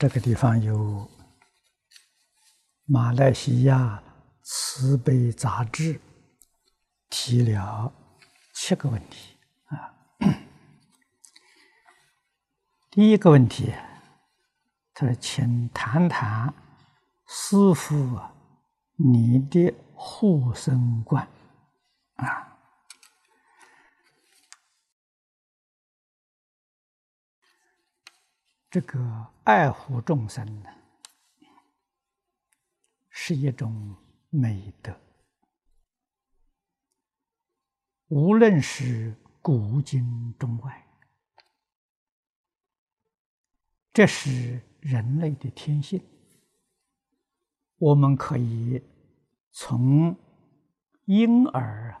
这个地方有马来西亚慈悲杂志提了七个问题啊。第一个问题，他说：“请谈谈师傅，你的护身观啊。”这个爱护众生呢，是一种美德。无论是古今中外，这是人类的天性。我们可以从婴儿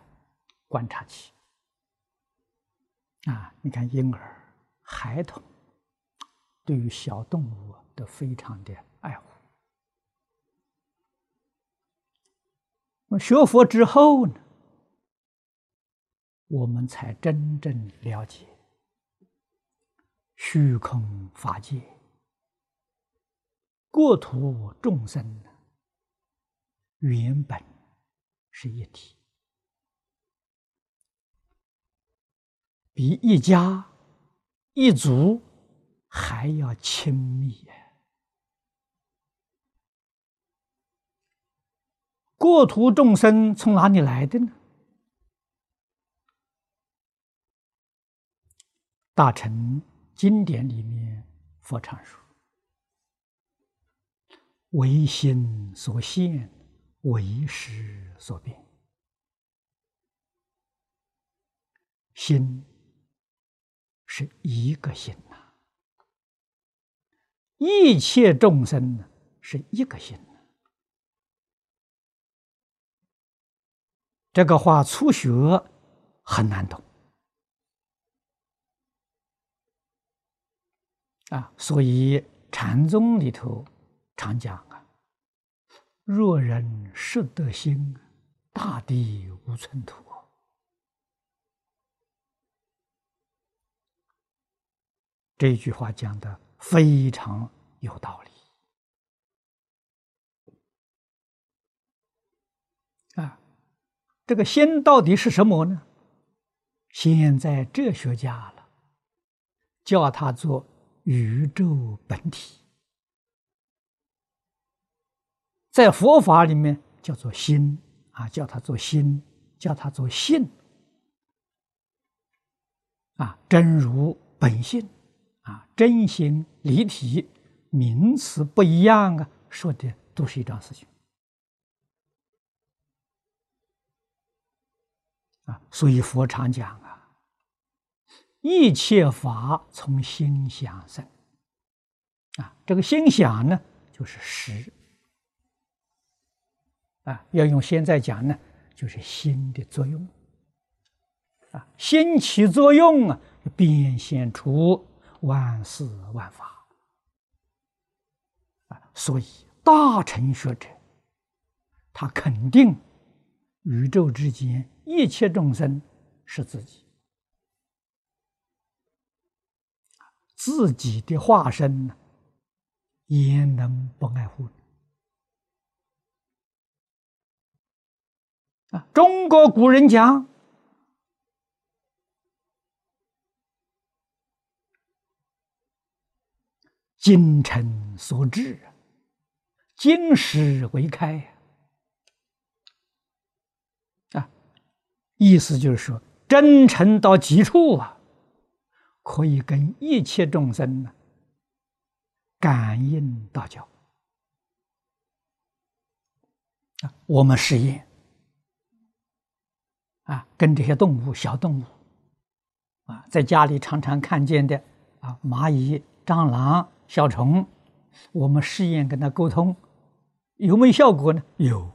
观察起啊，你看婴儿、孩童。对于小动物都非常的爱护。那学佛之后呢，我们才真正了解虚空法界、国土众生原本是一体，比一家一族。还要亲密呀！过途众生从哪里来的呢？大乘经典里面佛常说：“唯心所现，唯识所变。”心是一个心。一切众生，是一个心。这个话初学很难懂啊，所以禅宗里头常讲啊：“若人识得心，大地无寸土。”这句话讲的。非常有道理啊！这个心到底是什么呢？现在哲学家了，叫它做宇宙本体，在佛法里面叫做心啊，叫它做心，叫它做性啊，真如本性。啊，真心离体，名词不一样啊，说的都是一桩事情啊。所以佛常讲啊，一切法从心想生啊。这个心想呢，就是识啊。要用现在讲呢，就是心的作用啊。心起作用啊，变现出。万事万法啊，所以大乘学者，他肯定宇宙之间一切众生是自己，自己的化身呢，也能不爱护啊？中国古人讲。精诚所至，金石为开啊！意思就是说，真诚到极处啊，可以跟一切众生呢感应道交啊。我们实验啊，跟这些动物、小动物啊，在家里常常看见的啊，蚂蚁、蟑螂。小虫，我们试验跟他沟通，有没有效果呢？有，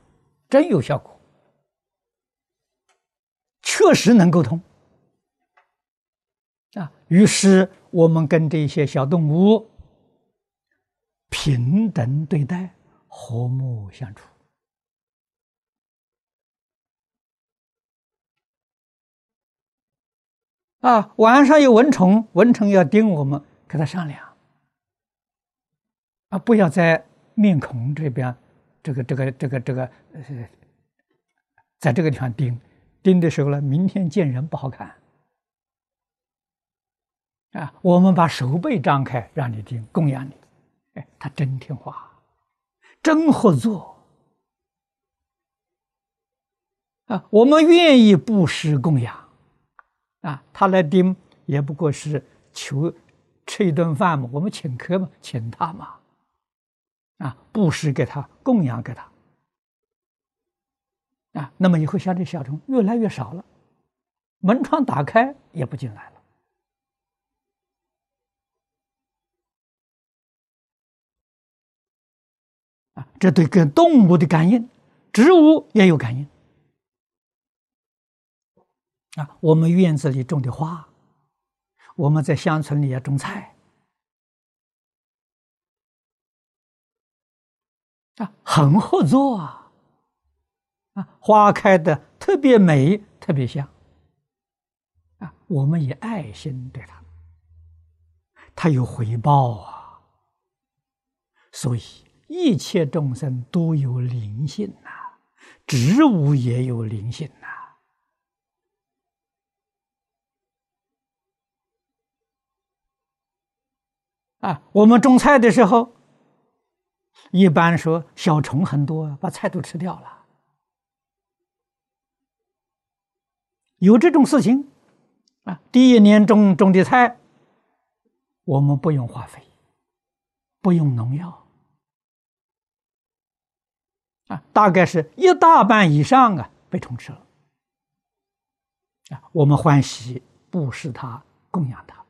真有效果，确实能沟通啊。于是我们跟这些小动物平等对待，和睦相处啊，晚上有蚊虫，蚊虫要叮我们，跟他商量，啊，不要在面孔这边，这个这个这个这个，呃，在这个地方盯盯的时候呢，明天见人不好看。啊，我们把手背张开，让你盯，供养你，哎，他真听话，真合作，啊，我们愿意布施供养，啊，他来盯也不过是求吃一顿饭嘛，我们请客嘛，请他嘛，啊，布施给他，供养给他，啊，那么以后像这小虫越来越少了，门窗打开也不进来了。啊，这对跟动物的感应，植物也有感应。啊，我们院子里种的花，我们在乡村里也种菜，啊，很合作啊，啊，花开的特别美，特别香，啊，我们以爱心对它，它有回报啊，所以。一切众生都有灵性呐，植物也有灵性呐。啊，我们种菜的时候，一般说小虫很多，把菜都吃掉了。有这种事情啊，第一年种种的菜，我们不用化肥，不用农药。啊，大概是一大半以上啊被虫吃了，啊，我们欢喜布施他，供养他，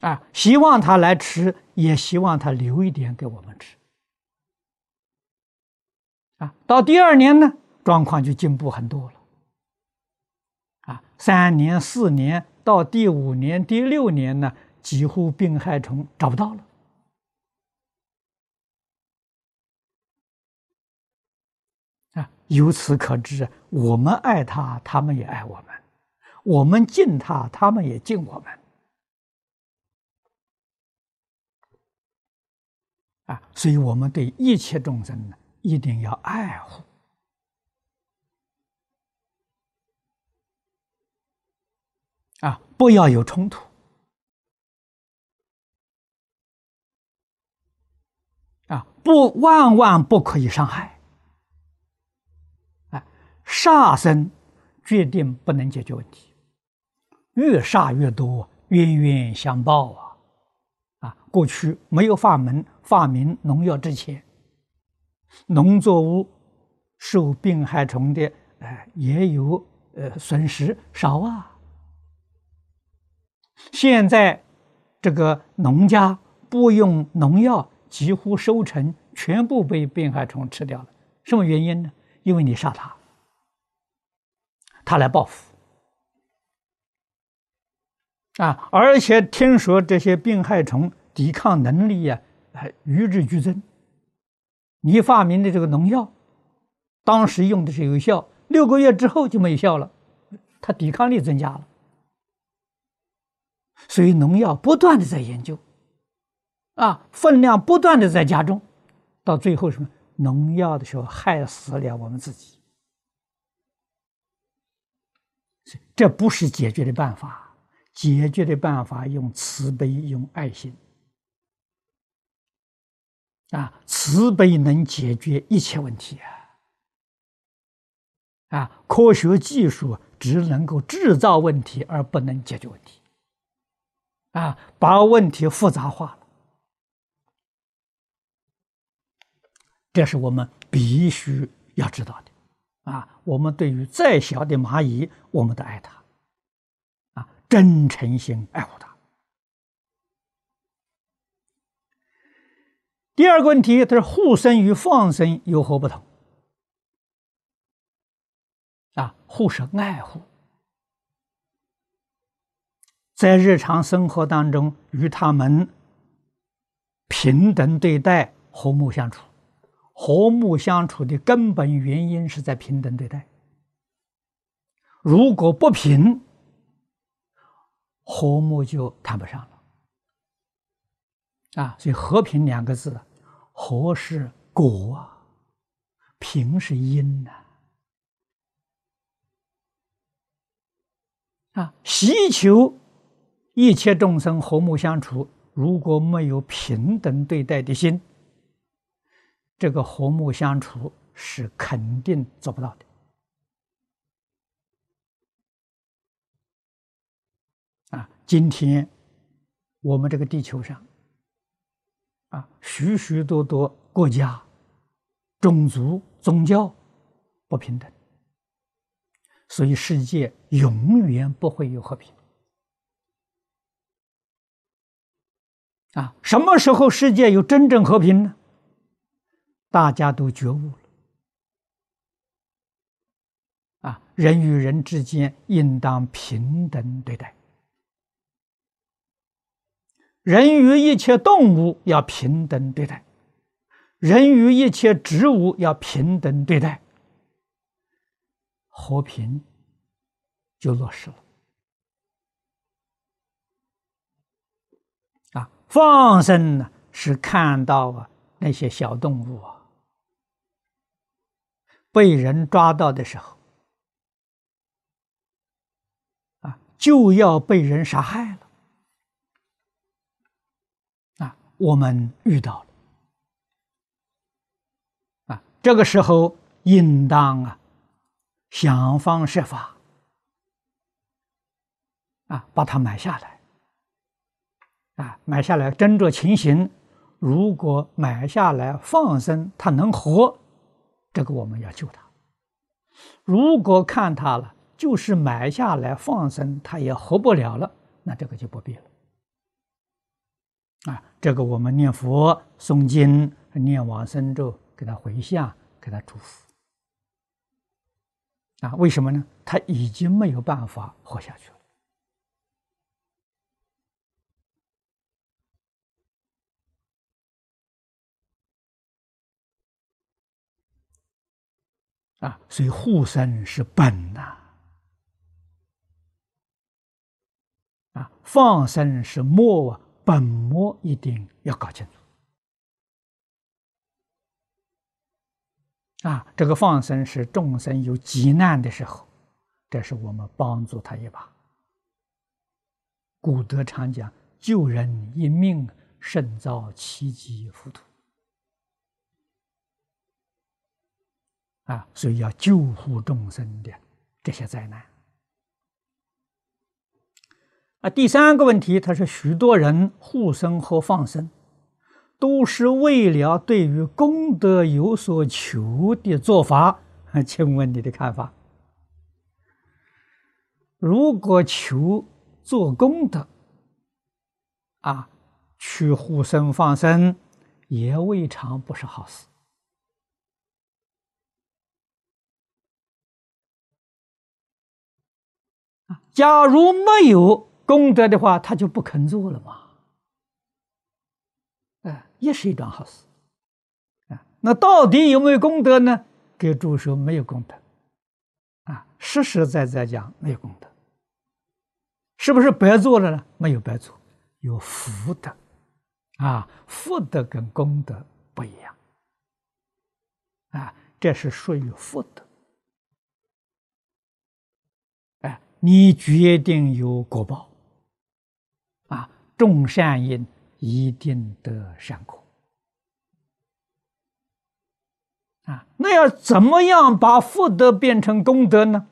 啊，希望他来吃，也希望他留一点给我们吃，啊，到第二年呢，状况就进步很多了，啊，三年、四年到第五年、第六年呢，几乎病害虫找不到了。啊由此可知，我们爱他，他们也爱我们；我们敬他，他们也敬我们。啊，所以我们对一切众生呢，一定要爱护，啊，不要有冲突，啊，不，万万不可以伤害。杀生决定不能解决问题，越杀越多，冤冤相报啊！啊，过去没有法门发明农药之前，农作物受病害虫的，哎，也有呃损失少啊。现在这个农家不用农药，几乎收成全部被病害虫吃掉了。什么原因呢？因为你杀它。他来报复啊！而且听说这些病害虫抵抗能力呀，还与日俱增。你发明的这个农药，当时用的是有效，六个月之后就没有效了，它抵抗力增加了。所以农药不断的在研究，啊，分量不断的在加重，到最后什么？农药的时候害死了我们自己。这不是解决的办法，解决的办法用慈悲，用爱心。啊，慈悲能解决一切问题啊！啊，科学技术只能够制造问题，而不能解决问题。啊，把问题复杂化了，这是我们必须要知道的。啊，我们对于再小的蚂蚁，我们都爱它，啊，真诚心爱护它。第二个问题，它是护生与放生有何不同？啊，护是爱护，在日常生活当中与他们平等对待，和睦相处。和睦相处的根本原因是在平等对待，如果不平，和睦就谈不上了。啊，所以“和平”两个字，和是果啊，平是因呐。啊，希求一切众生和睦相处，如果没有平等对待的心，这个和睦相处是肯定做不到的。啊，今天我们这个地球上，啊，许许多多国家、种族、宗教不平等。所以，世界永远不会有和平。啊，什么时候世界有真正和平呢？大家都觉悟了。啊，人与人之间应当平等对待，人与一切动物要平等对待，人与一切植物要平等对待。和平就落实了啊！放生呢，是看到啊那些小动物啊被人抓到的时候啊，就要被人杀害了啊！我们遇到了啊，这个时候应当啊。想方设法啊，把它买下来啊，买下来斟酌情形。如果买下来放生，它能活，这个我们要救它；如果看它了，就是买下来放生，它也活不了了，那这个就不必了。啊，这个我们念佛、诵经、念往生咒，给他回向，给他祝福。啊，为什么呢？他已经没有办法活下去了。啊，所以护生是本呐，啊，放生是末啊，本末一定要搞清楚。啊，这个放生是众生有急难的时候，这是我们帮助他一把。古德常讲：“救人一命，胜造七级浮屠。”啊，所以要救护众生的这些灾难。啊，第三个问题，他说许多人护生和放生。都是为了对于功德有所求的做法，请问你的看法？如果求做功德，啊，去护生放生，也未尝不是好事。假如没有功德的话，他就不肯做了嘛。也是一桩好事，啊，那到底有没有功德呢？给诸说没有功德，啊，实实在在讲没有功德，是不是白做了呢？没有白做，有福德，啊，福德跟功德不一样，啊，这是属于福德，哎，你决定有果报，种善因。一定得善果啊！那要怎么样把福德变成功德呢？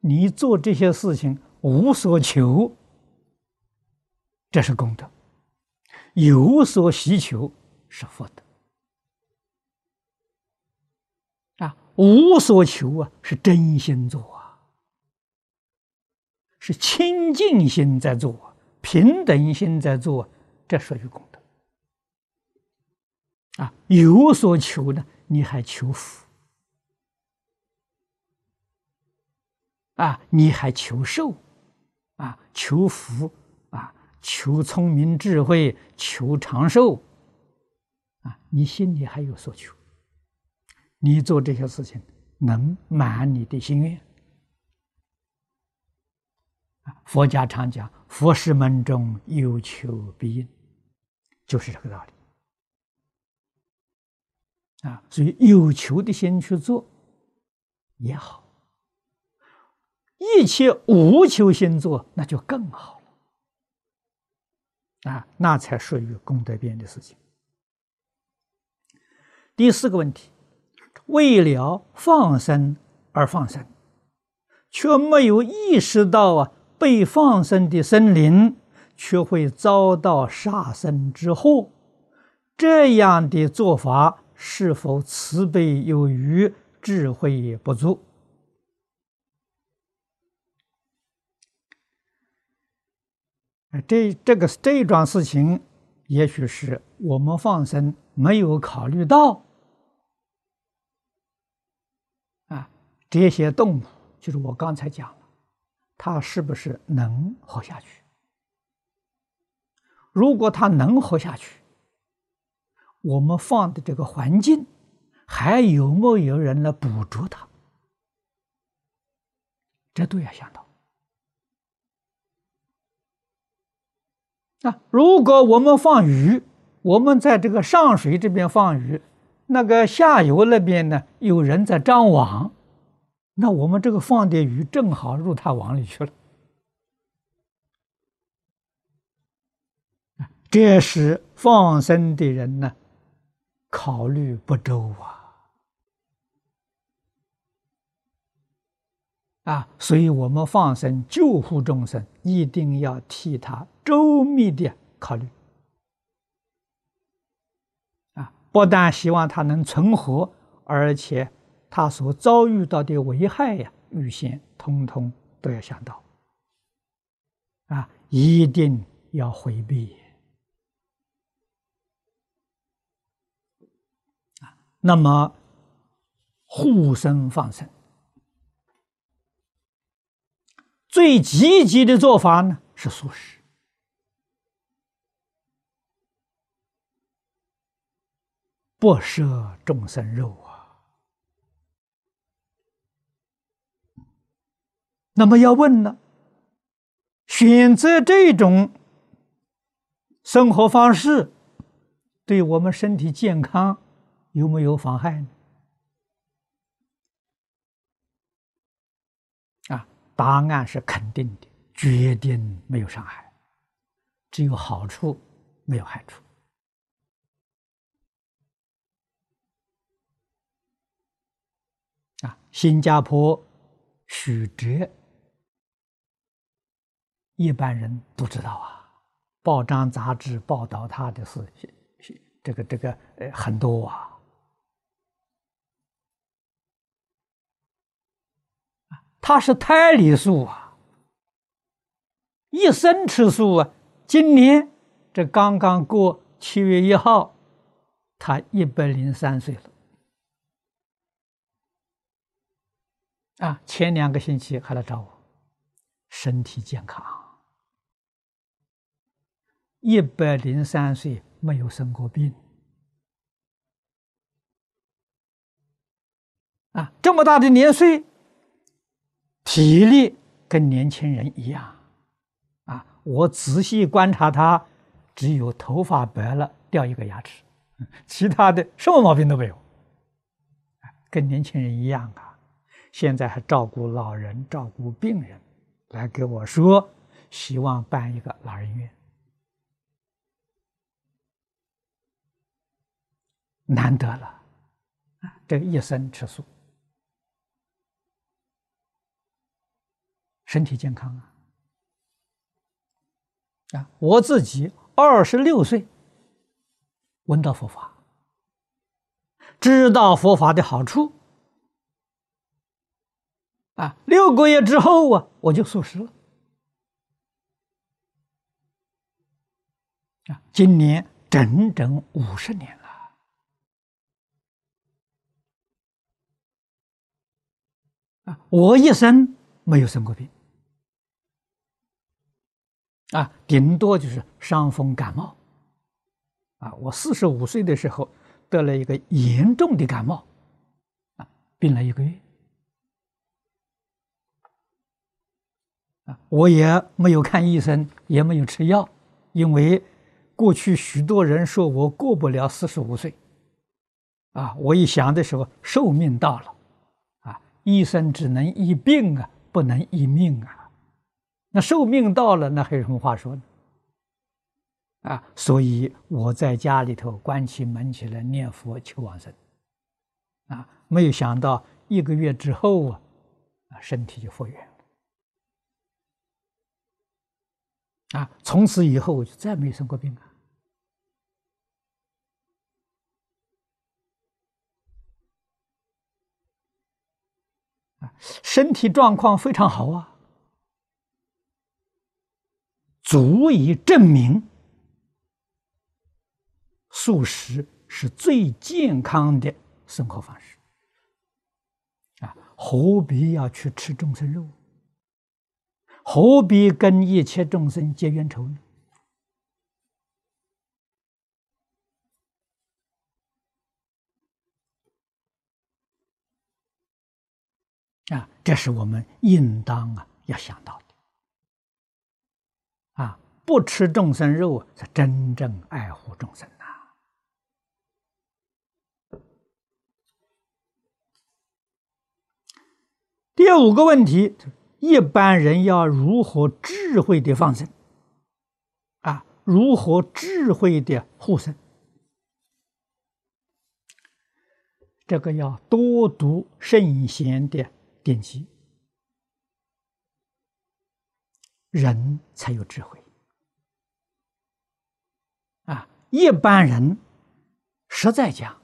你做这些事情无所求，这是功德；有所需求是福德。啊，无所求啊，是真心做啊，是清净心在做啊，平等心在做。这属于功德啊！有所求呢，你还求福啊？你还求寿啊？求福啊？求聪明智慧，求长寿啊？你心里还有所求？你做这些事情能满你的心愿佛家常讲“佛事门中有求必应”，就是这个道理。啊，所以有求的心去做也好，一切无求心做那就更好了。啊，那才属于功德变的事情。第四个问题，为了放生而放生，却没有意识到啊，被放生的生灵却会遭到杀生之祸，这样的做法。是否慈悲有余，智慧不足？这这个这一桩事情，也许是我们放生没有考虑到啊，这些动物，就是我刚才讲的，它是不是能活下去？如果它能活下去，我们放的这个环境，还有没有人来捕捉它？这都要想到。那如果我们放鱼，我们在这个上水这边放鱼，那个下游那边呢有人在张网，那我们这个放的鱼正好入他网里去了。这是放生的人呢。考虑不周啊！啊，所以我们放生救护众生，一定要替他周密的考虑。啊，不但希望他能存活，而且他所遭遇到的危害呀，预先通通都要想到。啊，一定要回避。那么，护生放生最积极的做法呢，是素食，不舍众生肉啊。那么要问呢，选择这种生活方式，对我们身体健康？有没有妨害呢？啊，答案是肯定的，决定没有伤害，只有好处，没有害处。啊，新加坡许哲，一般人都知道啊，报章杂志报道他的事，这个这个呃很多啊。他是胎里素啊，一生吃素啊。今年这刚刚过七月一号，他一百零三岁了。啊，前两个星期还来找我，身体健康，一百零三岁没有生过病。啊，这么大的年岁。体力跟年轻人一样，啊！我仔细观察他，只有头发白了，掉一个牙齿，其他的什么毛病都没有，跟年轻人一样啊！现在还照顾老人，照顾病人，来给我说，希望办一个老人院，难得了，啊！这一生吃素。身体健康啊！啊，我自己二十六岁闻到佛法，知道佛法的好处啊，六个月之后啊，我就素食了啊，今年整整五十年了啊，我一生没有生过病。啊，顶多就是伤风感冒。啊，我四十五岁的时候得了一个严重的感冒，啊，病了一个月。啊，我也没有看医生，也没有吃药，因为过去许多人说我过不了四十五岁，啊，我一想的时候，寿命到了，医生只能医病啊，不能医命啊，那寿命到了，那还有什么话说呢？啊，所以我在家里头关起门起来念佛求往生，啊，没有想到一个月之后啊，啊，身体就复原了，啊，从此以后我就再没生过病啊，身体状况非常好啊，足以证明。素食是最健康的生活方式啊！何必要去吃众生肉？何必跟一切众生结冤仇呢？啊，这是我们应当啊要想到的啊！不吃众生肉，是真正爱护众生呐。第五个问题，一般人要如何智慧的放生？啊，如何智慧的护生？这个要多读圣贤的典籍，人才有智慧。啊，一般人实在讲。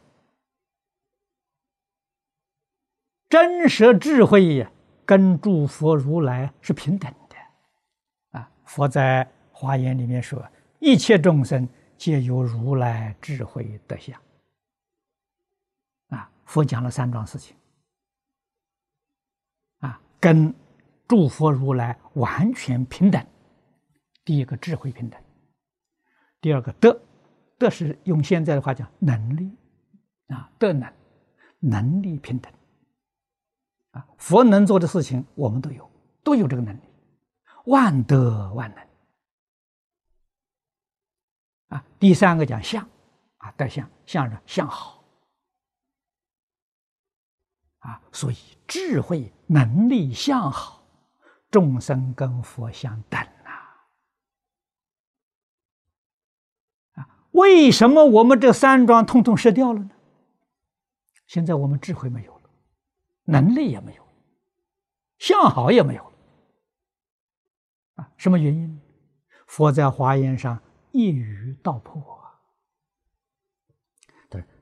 真实智慧，跟诸佛如来是平等的，啊！佛在华严里面说：“一切众生皆有如来智慧德相。”啊，佛讲了三桩事情，跟诸佛如来完全平等。第一个智慧平等，第二个德，德是用现在的话讲能力，啊，德能，能力平等。啊，佛能做的事情，我们都有，都有这个能力，万德万能。啊，第三个讲相，啊，德相，相是相好，啊，所以智慧能力相好，众生跟佛相等呐。啊，为什么我们这三桩通通失掉了呢？现在我们智慧没有了。能力也没有了，相好也没有啊！什么原因？佛在华严上一语道破啊！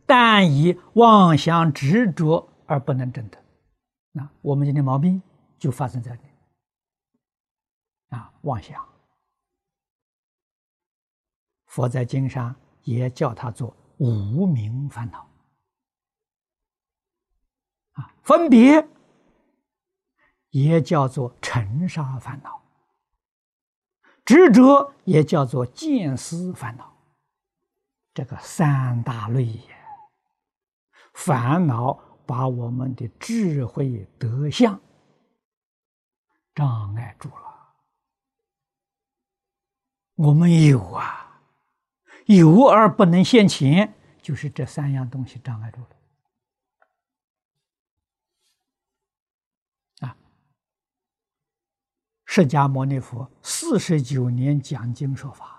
但以妄想执着而不能证得。那我们今天毛病就发生在这里啊！妄想，佛在经上也叫他做无名烦恼。啊分别也叫做尘沙烦恼，执着也叫做见思烦恼，这个三大类也，烦恼把我们的智慧德相障碍住了。我们有啊，有而不能现前，就是这三样东西障碍住了。释迦牟尼佛四十九年讲经说法，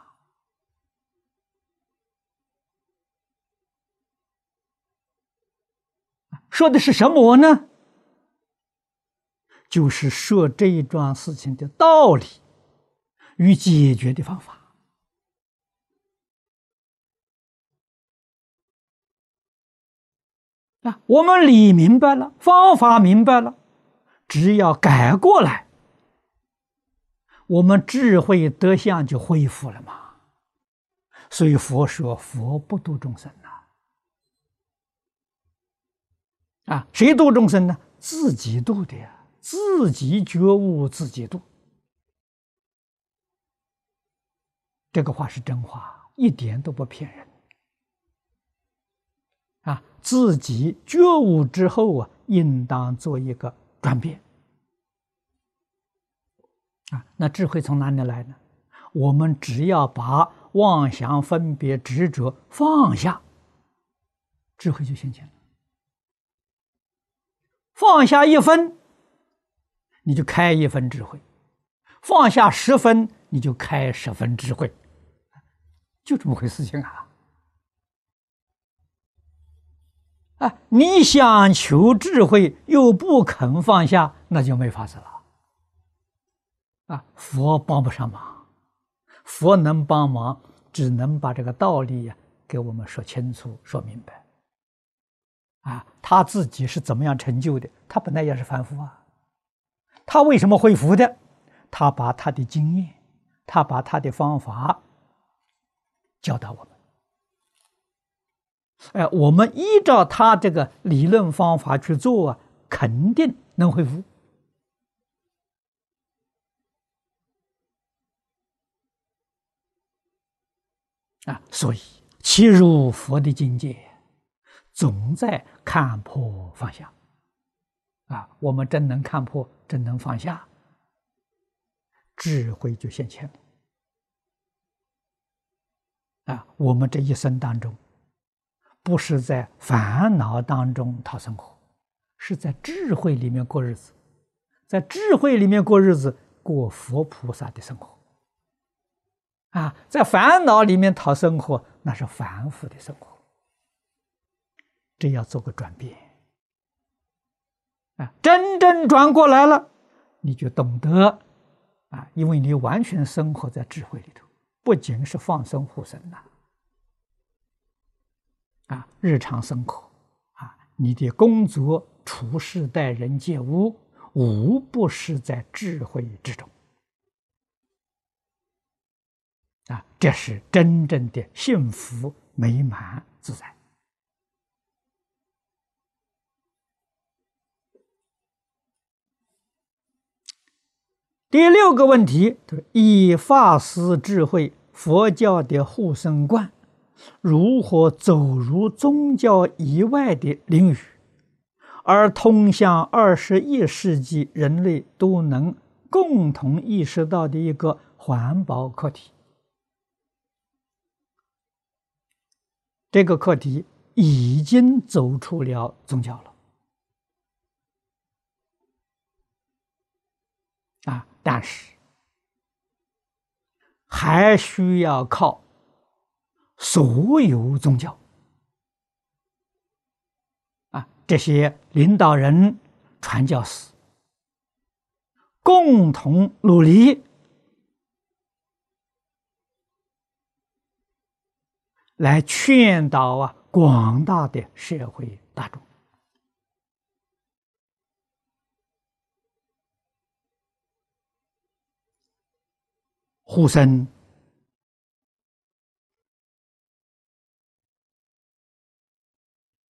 说的是什么呢？就是说这一桩事情的道理与解决的方法。啊，我们理明白了，方法明白了，只要改过来。我们智慧德相就恢复了嘛，所以佛说佛不度众生呐，啊，谁度众生呢？自己度的呀，自己觉悟，自己度。这个话是真话，一点都不骗人。啊，自己觉悟之后啊，应当做一个转变。啊，那智慧从哪里来呢？我们只要把妄想、分别、执着放下，智慧就现前了。放下一分，你就开一分智慧；放下十分，你就开十分智慧。就这么回事情啊！啊，你想求智慧又不肯放下，那就没法子了。啊，佛帮不上忙，佛能帮忙，只能把这个道理呀给我们说清楚、说明白。啊，他自己是怎么样成就的？他本来也是凡夫啊，他为什么会福的？他把他的经验，他把他的方法教导我们。哎，我们依照他这个理论方法去做啊，肯定能恢复。啊，所以切入佛的境界。总在看破放下，啊，我们真能看破，真能放下，智慧就现前了。啊，我们这一生当中，不是在烦恼当中讨生活，是在智慧里面过日子，在智慧里面过日子，过佛菩萨的生活。啊，在烦恼里面讨生活，那是凡夫的生活。这要做个转变啊！真正转过来了，你就懂得啊，因为你完全生活在智慧里头，不仅是放生护身呐，啊，日常生活啊，你的工作、处事、待人接物，无不是在智慧之中啊，这是真正的幸福、美满、自在。第六个问题，以法师智慧，佛教的护身观，如何走入宗教以外的领域，而通向二十一世纪人类都能共同意识到的一个环保课题？这个课题已经走出了宗教了。啊，但是还需要靠所有宗教啊这些领导人、传教士共同努力，来劝导啊广大的社会大众。护身。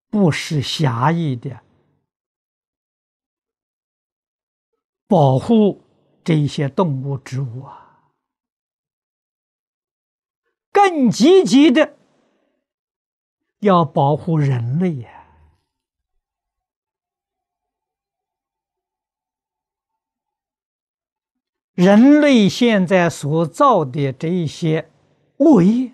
不是狭义的。保护这些动物、植物啊，更积极的要保护人类呀。人类现在所造的这一些恶业，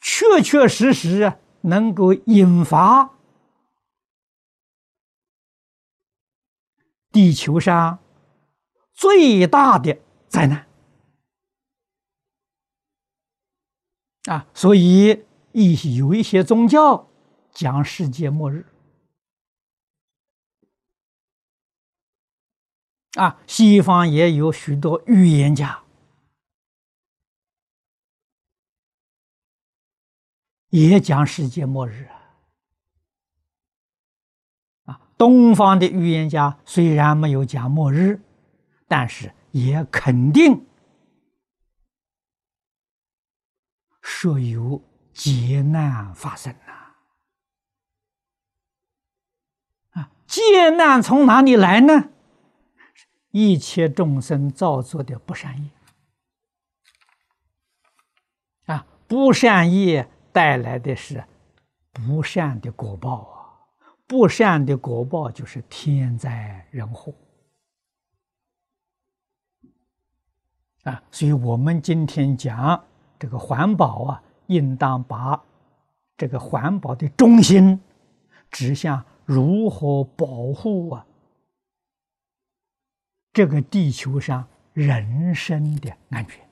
确确实实，能够引发地球上最大的灾难啊！所以，一有一些宗教。讲世界末日啊，西方也有许多预言家，也讲世界末日啊。啊，东方的预言家虽然没有讲末日，但是也肯定说有劫难发生劫难从哪里来呢？一切众生造作的不善业啊，不善业带来的是不善的果报啊，不善的果报就是天灾人祸啊。所以我们今天讲这个环保啊，应当把这个环保的中心指向如何保护啊这个地球上人身的安全。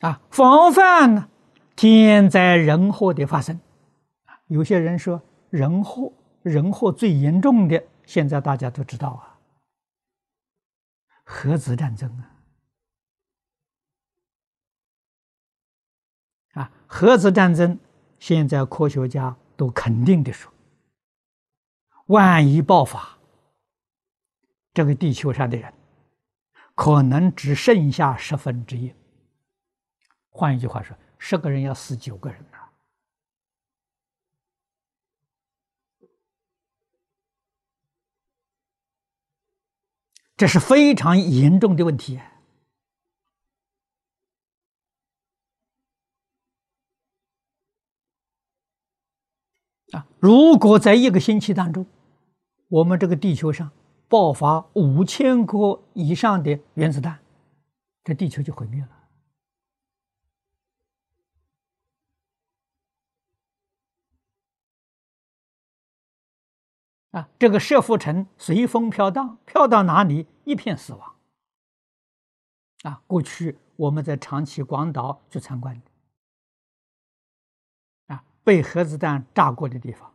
啊，防范呢，天灾人祸的发生。有些人说人祸，人祸最严重的，现在大家都知道啊，核子战争啊，啊，核子战争，现在科学家都肯定的说，万一爆发，这个地球上的人，可能只剩下十分之一。换一句话说，十个人要死九个人呐，这是非常严重的问题啊！如果在一个星期当中，我们这个地球上爆发五千颗以上的原子弹，这地球就毁灭了。啊，这个射浮尘随风飘荡，飘到哪里一片死亡。啊，过去我们在长崎、广岛去参观的，被核子弹炸过的地方，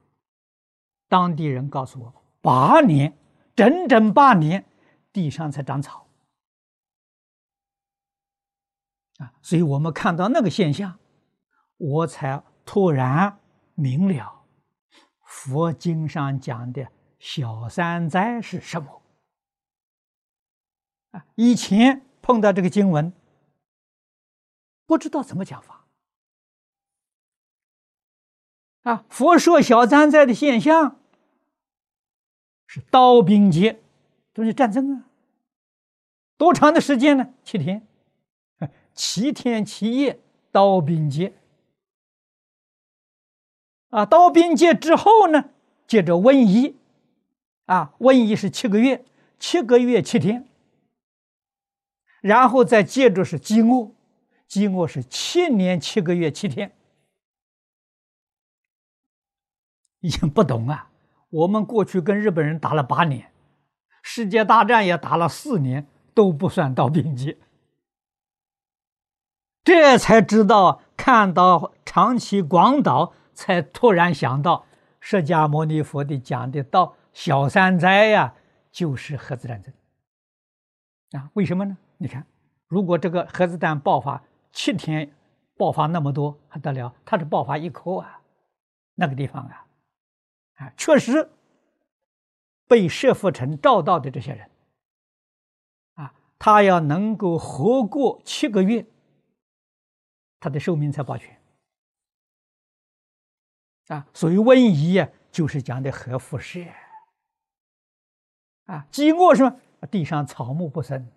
当地人告诉我，八年，整整八年，地上才长草。啊，所以我们看到那个现象，我才突然明了。佛经上讲的小三灾是什么？啊，以前碰到这个经文，不知道怎么讲法。啊，佛说小三灾的现象是刀兵劫，就是战争啊。多长的时间呢？七天，七天七夜，刀兵劫。啊，刀兵劫之后呢，接着瘟疫，啊，瘟疫是七个月，七个月七天，然后再接着是饥饿，饥饿是七年七个月七天，已经不懂啊。我们过去跟日本人打了八年，世界大战也打了四年，都不算刀兵劫，这才知道看到长崎、广岛。才突然想到，释迦牟尼佛的讲的到小三灾呀，就是核子战争啊？为什么呢？你看，如果这个核子弹爆发七天，爆发那么多还得了？它是爆发一颗啊，那个地方啊，啊，确实被射浮尘照到的这些人啊，他要能够活过七个月，他的寿命才保全。啊，所以瘟疫呀，就是讲的核辐射。啊，饥饿是么？地上草木不生，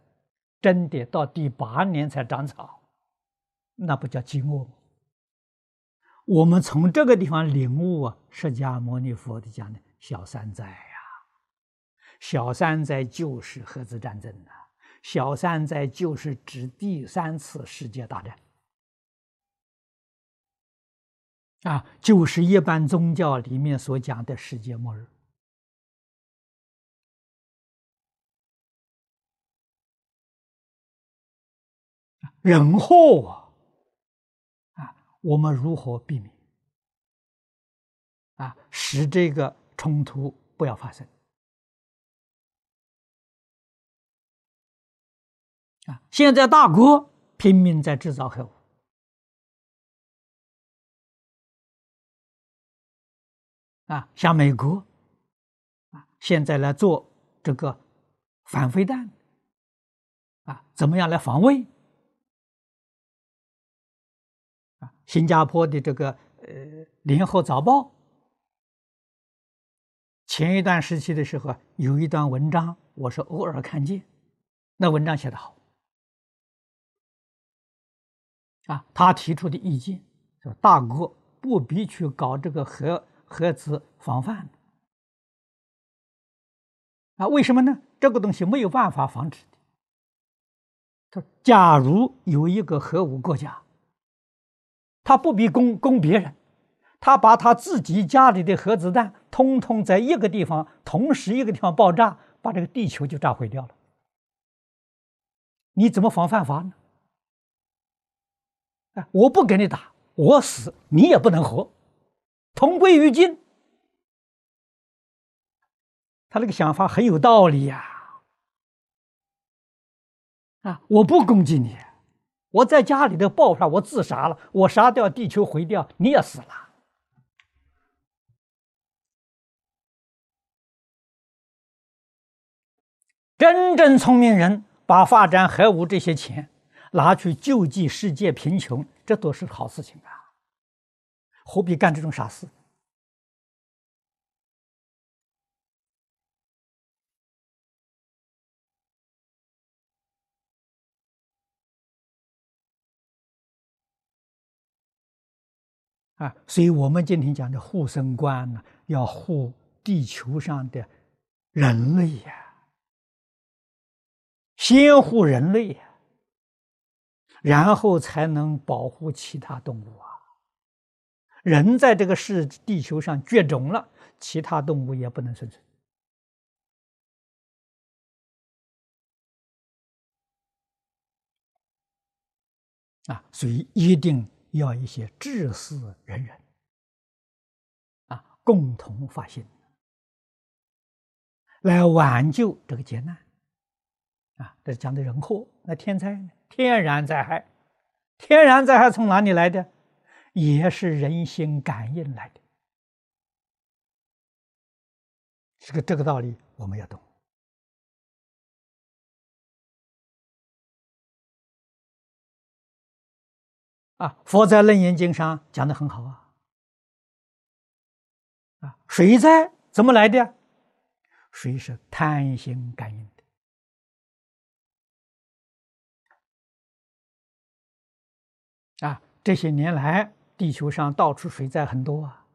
真的到第八年才长草，那不叫饥饿吗？我们从这个地方领悟啊，释迦牟尼佛的讲的小三灾呀，小三灾就是核子战争呐，小三灾就是指第三次世界大战。啊，就是一般宗教里面所讲的世界末日。人祸啊，我们如何避免？啊，使这个冲突不要发生。啊，现在大国拼命在制造核武。啊，像美国，啊，现在来做这个反飞弹，啊，怎么样来防卫？新加坡的这个呃《联合早报》前一段时期的时候，有一段文章，我是偶尔看见，那文章写得好啊，他提出的意见说：大国不必去搞这个核核子防范啊？为什么呢？这个东西没有办法防止的。他假如有一个核武国家，他不必攻攻别人，他把他自己家里的核子弹通通在一个地方同时一个地方爆炸，把这个地球就炸毁掉了。你怎么防范法呢？啊，我不跟你打，我死你也不能活，同归于尽。他那个想法很有道理呀。啊，我不攻击你，我在家里头爆发，我自杀了，我杀掉地球毁掉，你也死了。真正聪明人把发展核武这些钱拿去救济世界贫穷，这都是好事情啊，何必干这种傻事？啊，所以我们今天讲的护生观呢，要护地球上的人类呀，先护人类呀，然后才能保护其他动物啊。人在这个世地球上绝种了，其他动物也不能生存啊，所以一定。要一些志士仁人啊，共同发心，来挽救这个劫难啊！这讲的人祸，那天灾呢？天然灾害，天然灾害从哪里来的？也是人心感应来的。这个这个道理我们要懂。啊，佛在《楞严经》上讲的很好啊！啊，水灾怎么来的？水是贪心感应的。啊，这些年来，地球上到处水灾很多啊，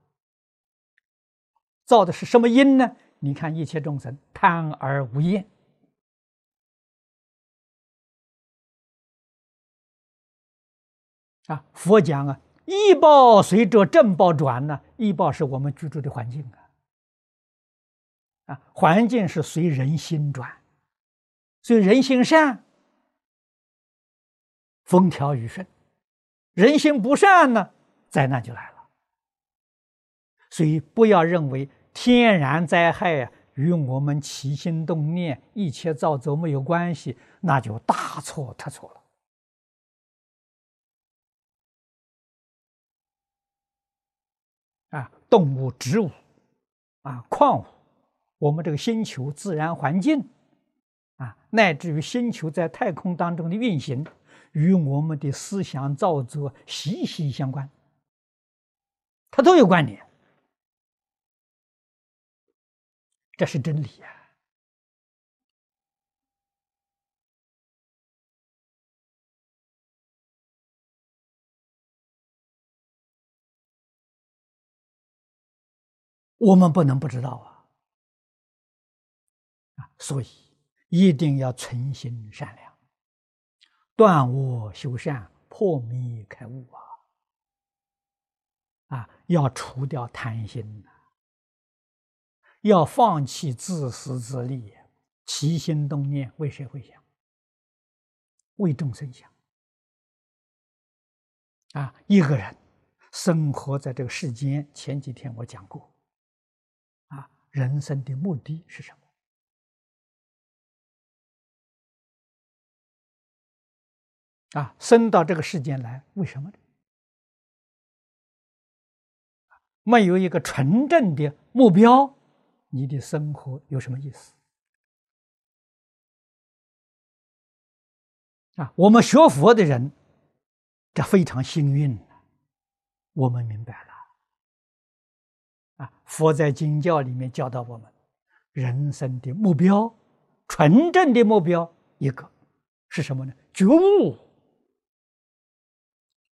造的是什么因呢？你看，一切众生贪而无厌。啊，佛讲啊，医报随着正报转呢。医报是我们居住的环境啊，啊，环境是随人心转，所以人心善，风调雨顺；人心不善呢，灾难就来了。所以不要认为天然灾害啊与我们起心动念、一切造作没有关系，那就大错特错了。动物、植物，啊，矿物，我们这个星球自然环境，啊，乃至于星球在太空当中的运行，与我们的思想造作息息相关，它都有关联，这是真理呀。我们不能不知道啊！啊，所以一定要存心善良，断恶修善，破迷开悟啊！啊，要除掉贪心呐，要放弃自私自利，起心动念为谁会想，为众生想。啊，一个人生活在这个世间，前几天我讲过。人生的目的是什么？啊，生到这个世间来，为什么呢？没有一个纯正的目标，你的生活有什么意思？啊，我们学佛的人，这非常幸运，我们明白了。佛在经教里面教导我们，人生的目标，纯正的目标一个，是什么呢？觉悟，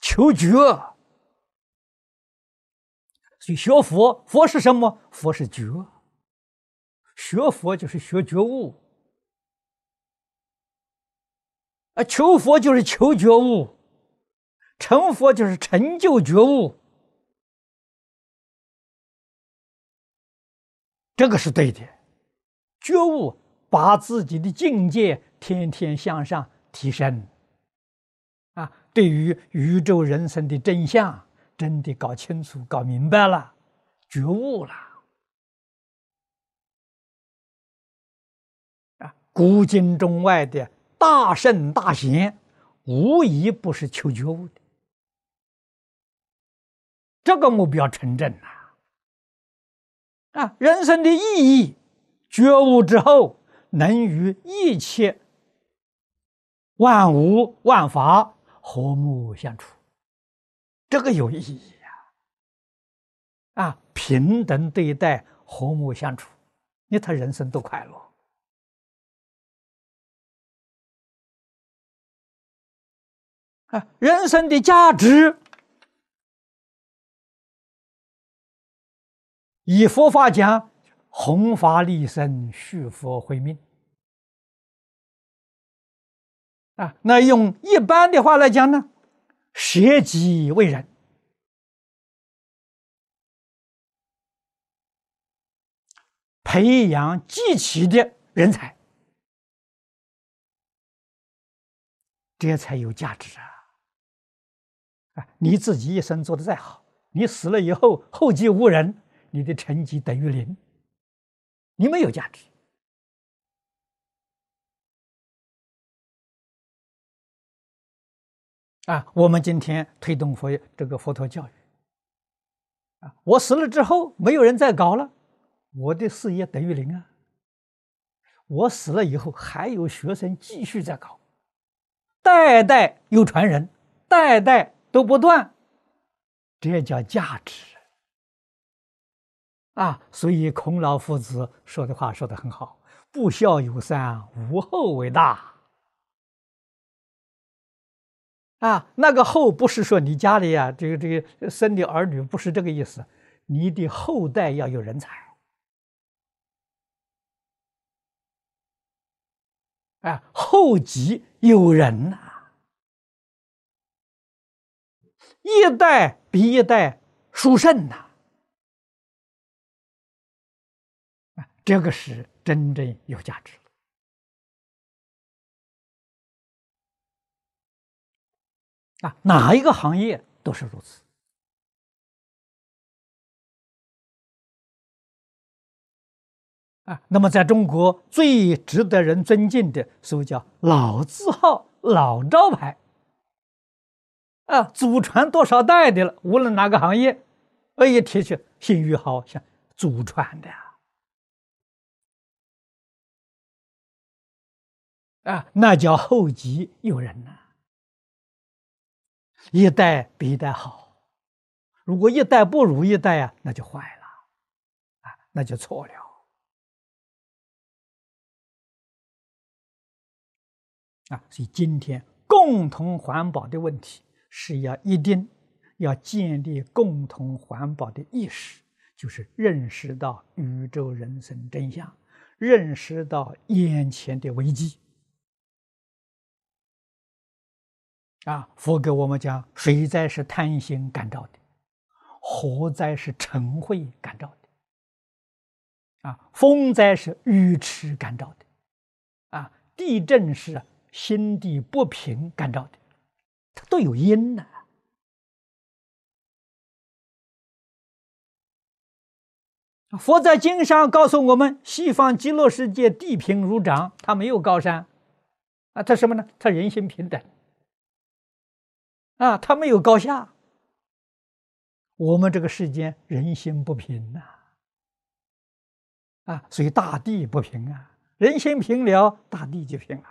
求觉。所以学佛，佛是什么？佛是觉。学佛就是学觉悟，啊，求佛就是求觉悟，成佛就是成就觉悟，这个是对的。觉悟把自己的境界天天向上提升，啊，对于宇宙人生的真相。真的搞清楚、搞明白了，觉悟了啊！古今中外的大圣大贤，无一不是求觉悟的。这个目标成真了啊！啊人生的意义，觉悟之后，能与一切万物万法和睦相处。这个有意义呀！啊，平等对待，和睦相处，你他人生多快乐啊！人生的价值，以佛法讲，弘法利生，续佛慧命啊。那用一般的话来讲呢？舍己为人，培养积极的人才，这才有价值啊！啊，你自己一生做的再好，你死了以后后继无人，你的成绩等于零，你没有价值。啊，我们今天推动佛这个佛陀教育，啊，我死了之后没有人再搞了，我的事业等于零啊。我死了以后还有学生继续在搞，代代有传人，代代都不断，这叫价值啊。所以孔老夫子说的话说的很好：“不孝有三，无后为大。”啊，那个后不是说你家里呀，这个这个生的儿女不是这个意思，你的后代要有人才，啊，后继有人呐，一代比一代殊胜呐，这个是真正有价值。啊，哪一个行业都是如此。啊，那么在中国最值得人尊敬的，所谓叫老字号、老招牌，啊，祖传多少代的了，无论哪个行业，哎一提起信誉好像祖传的，啊，啊那叫后继有人呐。一代比一代好，如果一代不如一代啊，那就坏了，啊，那就错了。啊，所以今天共同环保的问题是要一定要建立共同环保的意识，就是认识到宇宙人生真相，认识到眼前的危机。啊，佛给我们讲，水灾是贪心感召的，火灾是嗔恚感召的，啊，风灾是愚痴感召的，啊，地震是心地不平感召的，它都有因呢。佛在经上告诉我们，西方极乐世界地平如掌，它没有高山，啊，它什么呢？它人心平等。啊，他没有高下。我们这个世间人心不平呐，啊，所以大地不平啊，人心平了，大地就平了。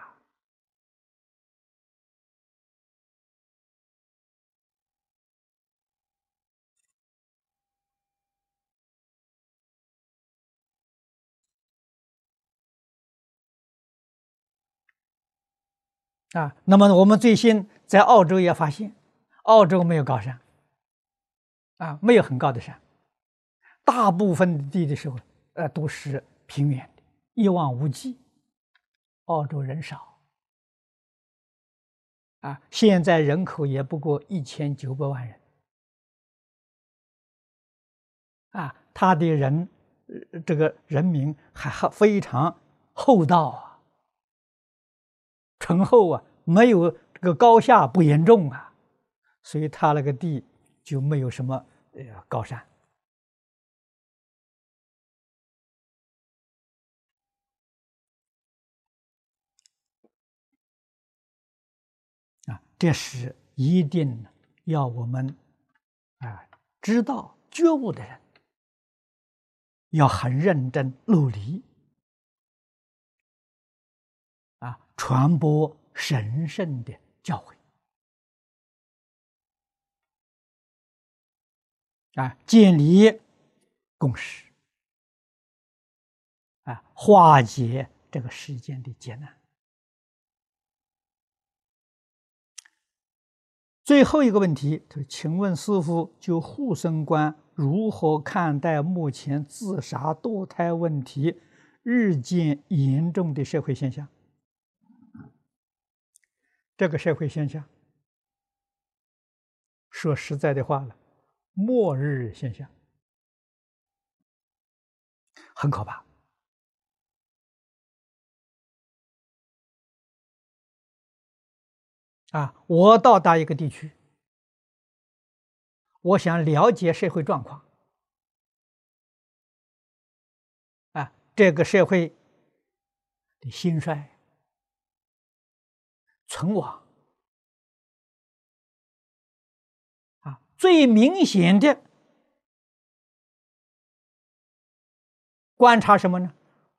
啊，那么我们最新在澳洲也发现，澳洲没有高山，啊，没有很高的山，大部分的地的时候，呃，都是平原的，一望无际。澳洲人少，啊，现在人口也不过一千九百万人，啊，他的人，这个人民还还非常厚道啊。醇厚啊，没有这个高下不严重啊，所以他那个地就没有什么呃高山啊，这是一定要我们啊知道觉悟的人要很认真努力啊。传播神圣的教诲啊，建立共识啊，化解这个世间的艰难。最后一个问题，就是请问师傅，就护生观如何看待目前自杀堕胎问题日渐严重的社会现象？这个社会现象，说实在的话了，末日现象很可怕啊！我到达一个地区，我想了解社会状况啊，这个社会的兴衰。存亡最明显的观察什么呢？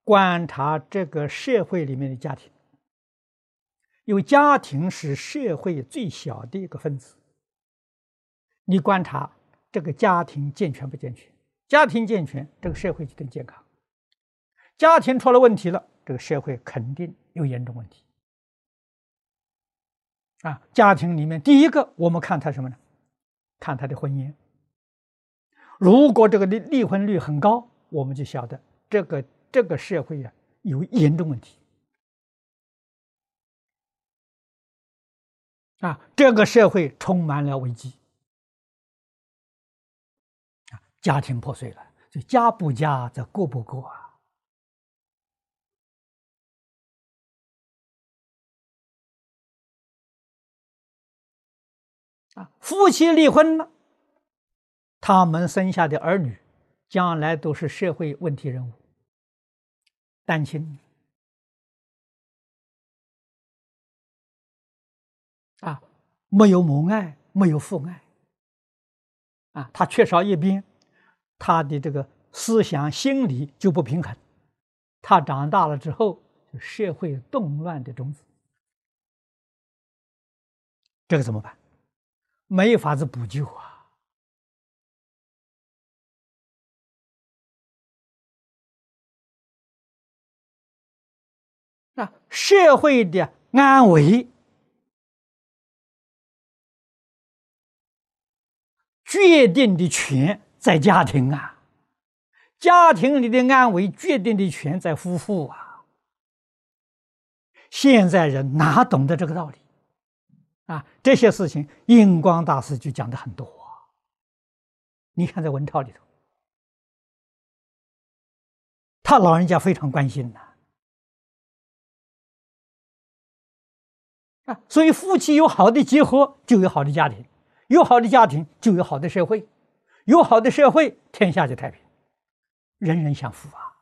观察这个社会里面的家庭，因为家庭是社会最小的一个分子。你观察这个家庭健全不健全？家庭健全，这个社会就更健康；家庭出了问题了，这个社会肯定有严重问题。啊，家庭里面第一个，我们看他什么呢？看他的婚姻。如果这个离离婚率很高，我们就晓得这个这个社会啊有严重问题。啊，这个社会充满了危机。啊，家庭破碎了，就家不家则过不过啊。啊，夫妻离婚了，他们生下的儿女，将来都是社会问题人物。单亲啊，没有母爱，没有父爱，啊，他缺少一边，他的这个思想心理就不平衡，他长大了之后，社会动乱的种子，这个怎么办？没法子补救啊！那，社会的安危决定的权在家庭啊，家庭里的安危决定的权在夫妇啊。现在人哪懂得这个道理？这些事情，印光大师就讲的很多。你看在文钞里头，他老人家非常关心呐。啊，所以夫妻有好的结合，就有好的家庭；有好的家庭，就有好的社会；有好的社会，天下就太平，人人享福啊！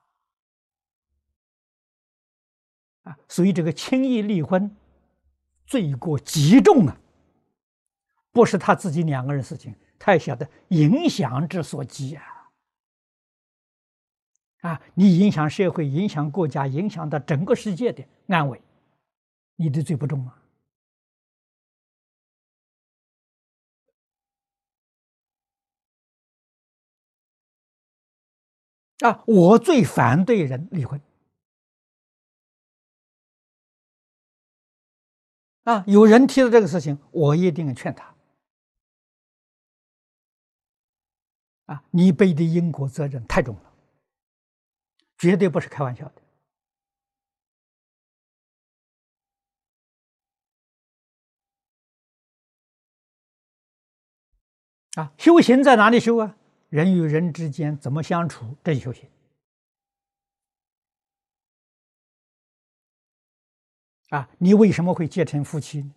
啊，所以这个轻易离婚。罪过极重啊！不是他自己两个人事情，他也晓得影响之所及啊！啊，你影响社会，影响国家，影响到整个世界的安危，你的罪不重吗？啊，我最反对人离婚。啊，有人提到这个事情，我一定劝他。啊，你背的因果责任太重了，绝对不是开玩笑的。啊，修行在哪里修啊？人与人之间怎么相处？这修行。啊，你为什么会结成夫妻呢？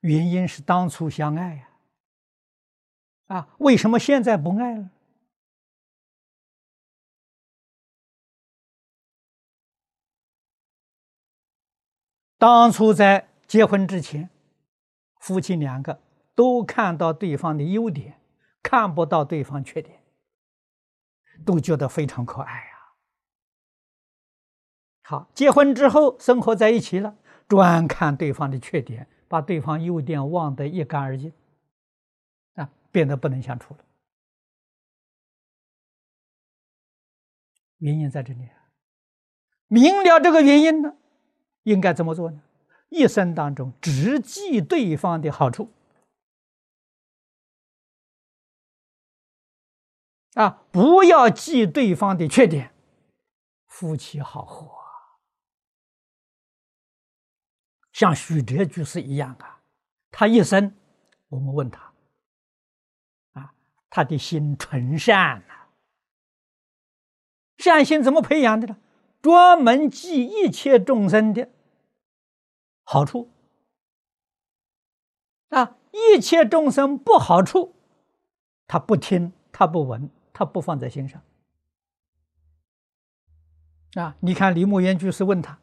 原因是当初相爱呀。啊为什么现在不爱了？当初在结婚之前，夫妻两个都看到对方的优点，看不到对方缺点，都觉得非常可爱呀。好，结婚之后生活在一起了，专看对方的缺点，把对方优点忘得一干二净。变得不能相处了，原因在这里。明了这个原因呢，应该怎么做呢？一生当中只记对方的好处啊，不要记对方的缺点，夫妻好合。像许哲居士一样啊，他一生，我们问他。他的心纯善呐，善心怎么培养的呢？专门记一切众生的好处啊，一切众生不好处，他不听，他不闻，他不放在心上啊。你看李牧言居士问他，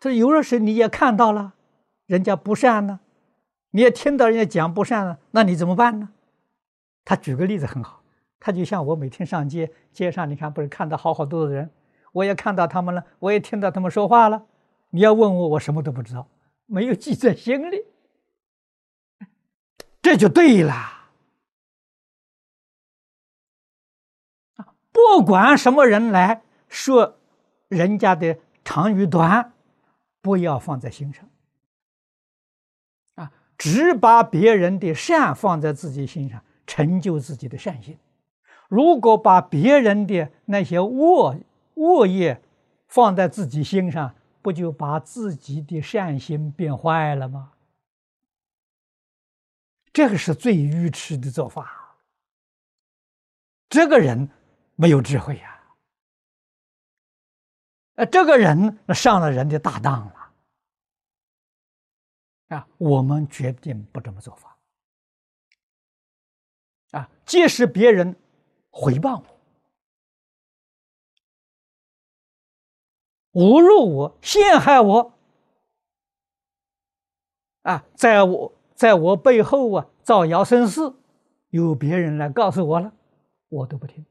他说：“有的时你也看到了人家不善呢，你也听到人家讲不善了，那你怎么办呢？”他举个例子很好，他就像我每天上街，街上你看不是看到好好多的人，我也看到他们了，我也听到他们说话了。你要问我，我什么都不知道，没有记在心里，这就对了。不管什么人来说人家的长与短，不要放在心上，啊，只把别人的善放在自己心上。成就自己的善心。如果把别人的那些恶恶业放在自己心上，不就把自己的善心变坏了吗？这个是最愚痴的做法。这个人没有智慧呀！呃，这个人那上了人的大当了。啊，我们决定不这么做法。啊！即使别人回报我、侮辱我、陷害我，啊，在我在我背后啊造谣生事，有别人来告诉我了，我都不听，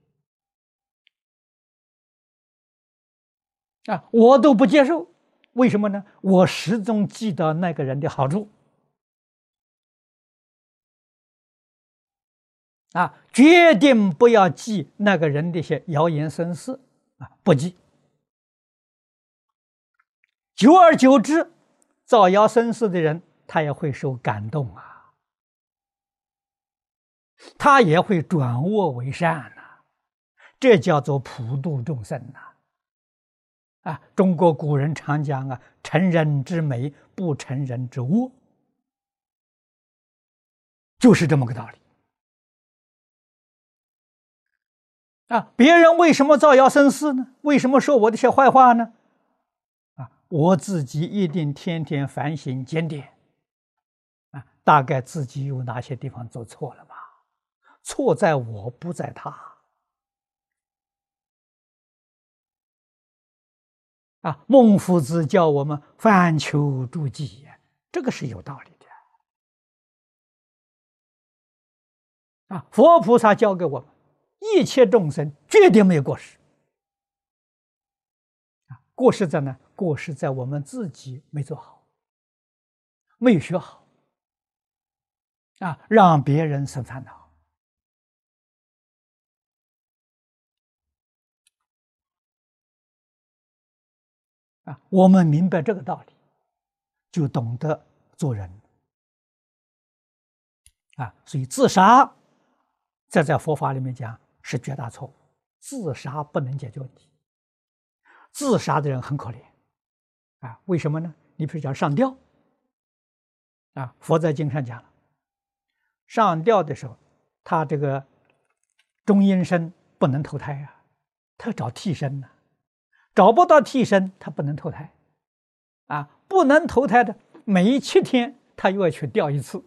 啊，我都不接受。为什么呢？我始终记得那个人的好处。啊，决定不要记那个人的一些谣言生事啊，不记。久而久之，造谣生事的人，他也会受感动啊，他也会转恶为善呐，这叫做普度众生呐。啊，中国古人常讲啊，成人之美，不成人之恶，就是这么个道理。啊！别人为什么造谣生事呢？为什么说我的些坏话呢？啊！我自己一定天天反省检点，啊，大概自己有哪些地方做错了吧？错在我不在他。啊！孟夫子教我们反求诸己，这个是有道理的。啊！佛菩萨教给我们。一切众生绝对没有过失啊！过失在哪？过失在我们自己没做好，没有学好啊，让别人生烦恼啊！我们明白这个道理，就懂得做人。啊，所以自杀，这在佛法里面讲是绝大错误。自杀不能解决问题，自杀的人很可怜，啊，为什么呢？你比如讲上吊，啊，佛在经上讲了，上吊的时候，他这个中阴身不能投胎啊，他找替身呢，找不到替身，他不能投胎，啊，不能投胎的，每七天他又要去吊一次。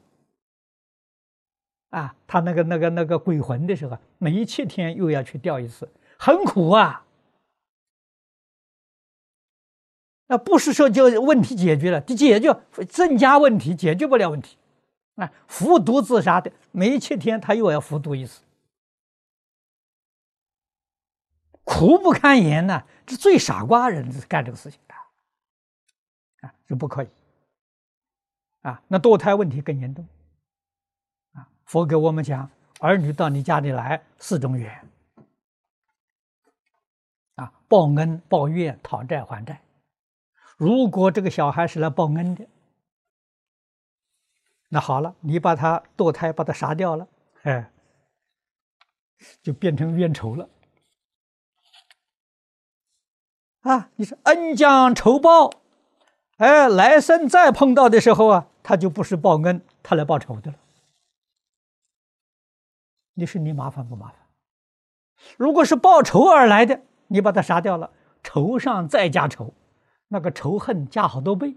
啊，他那个、那个、那个鬼魂的时候，每七天又要去吊一次，很苦啊。那不是说就问题解决了，就解决增加问题，解决不了问题。啊，服毒自杀的，每七天他又要服毒一次，苦不堪言呐！这最傻瓜人干这个事情的，啊，就不可以。啊，那堕胎问题更严重。佛给我们讲，儿女到你家里来四种缘，啊，报恩、报怨、讨债还债。如果这个小孩是来报恩的，那好了，你把他堕胎，把他杀掉了，哎，就变成冤仇了。啊，你说恩将仇报，哎，来生再碰到的时候啊，他就不是报恩，他来报仇的了。你说你麻烦不麻烦？如果是报仇而来的，你把他杀掉了，仇上再加仇，那个仇恨加好多倍，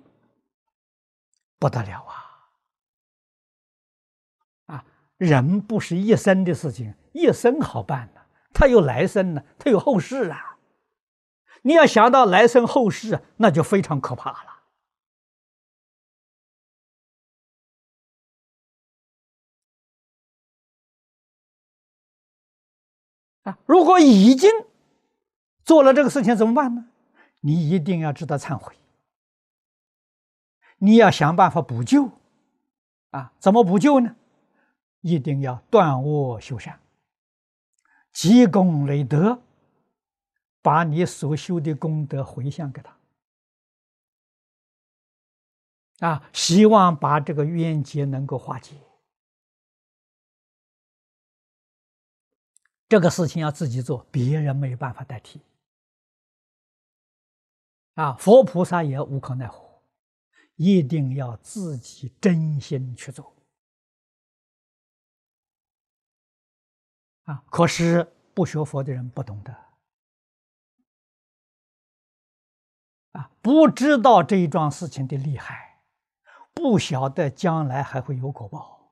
不得了啊！啊，人不是一生的事情，一生好办呢，他有来生呢，他有后世啊。你要想到来生后世，那就非常可怕了。啊，如果已经做了这个事情，怎么办呢？你一定要知道忏悔，你要想办法补救。啊，怎么补救呢？一定要断恶修善，积功累德，把你所修的功德回向给他。啊，希望把这个冤结能够化解。这个事情要自己做，别人没有办法代替。啊，佛菩萨也无可奈何，一定要自己真心去做。啊，可是不学佛的人不懂得，啊，不知道这一桩事情的厉害，不晓得将来还会有果报。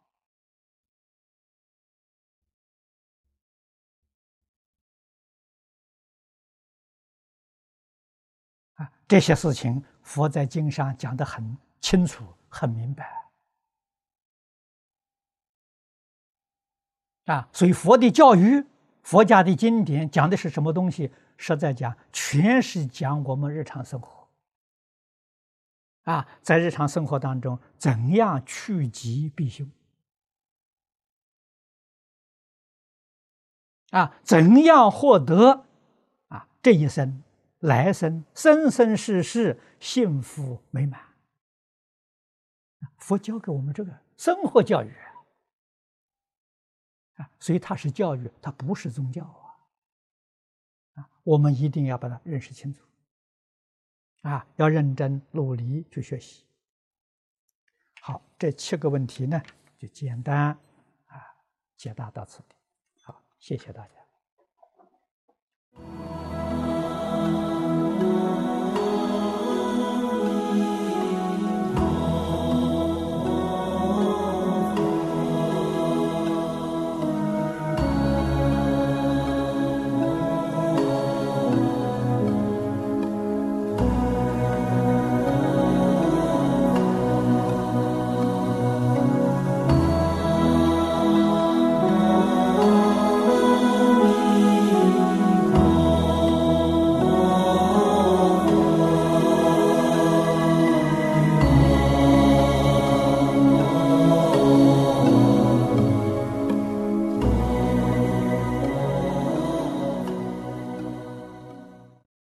这些事情，佛在经上讲的很清楚、很明白啊。所以，佛的教育、佛家的经典讲的是什么东西？实在讲，全是讲我们日常生活啊，在日常生活当中，怎样趋吉避凶啊？怎样获得啊这一生？来生生生世世幸福美满，佛教给我们这个生活教育啊，所以它是教育，它不是宗教啊，啊，我们一定要把它认识清楚，啊，要认真努力去学习。好，这七个问题呢，就简单啊解答到此地。好，谢谢大家。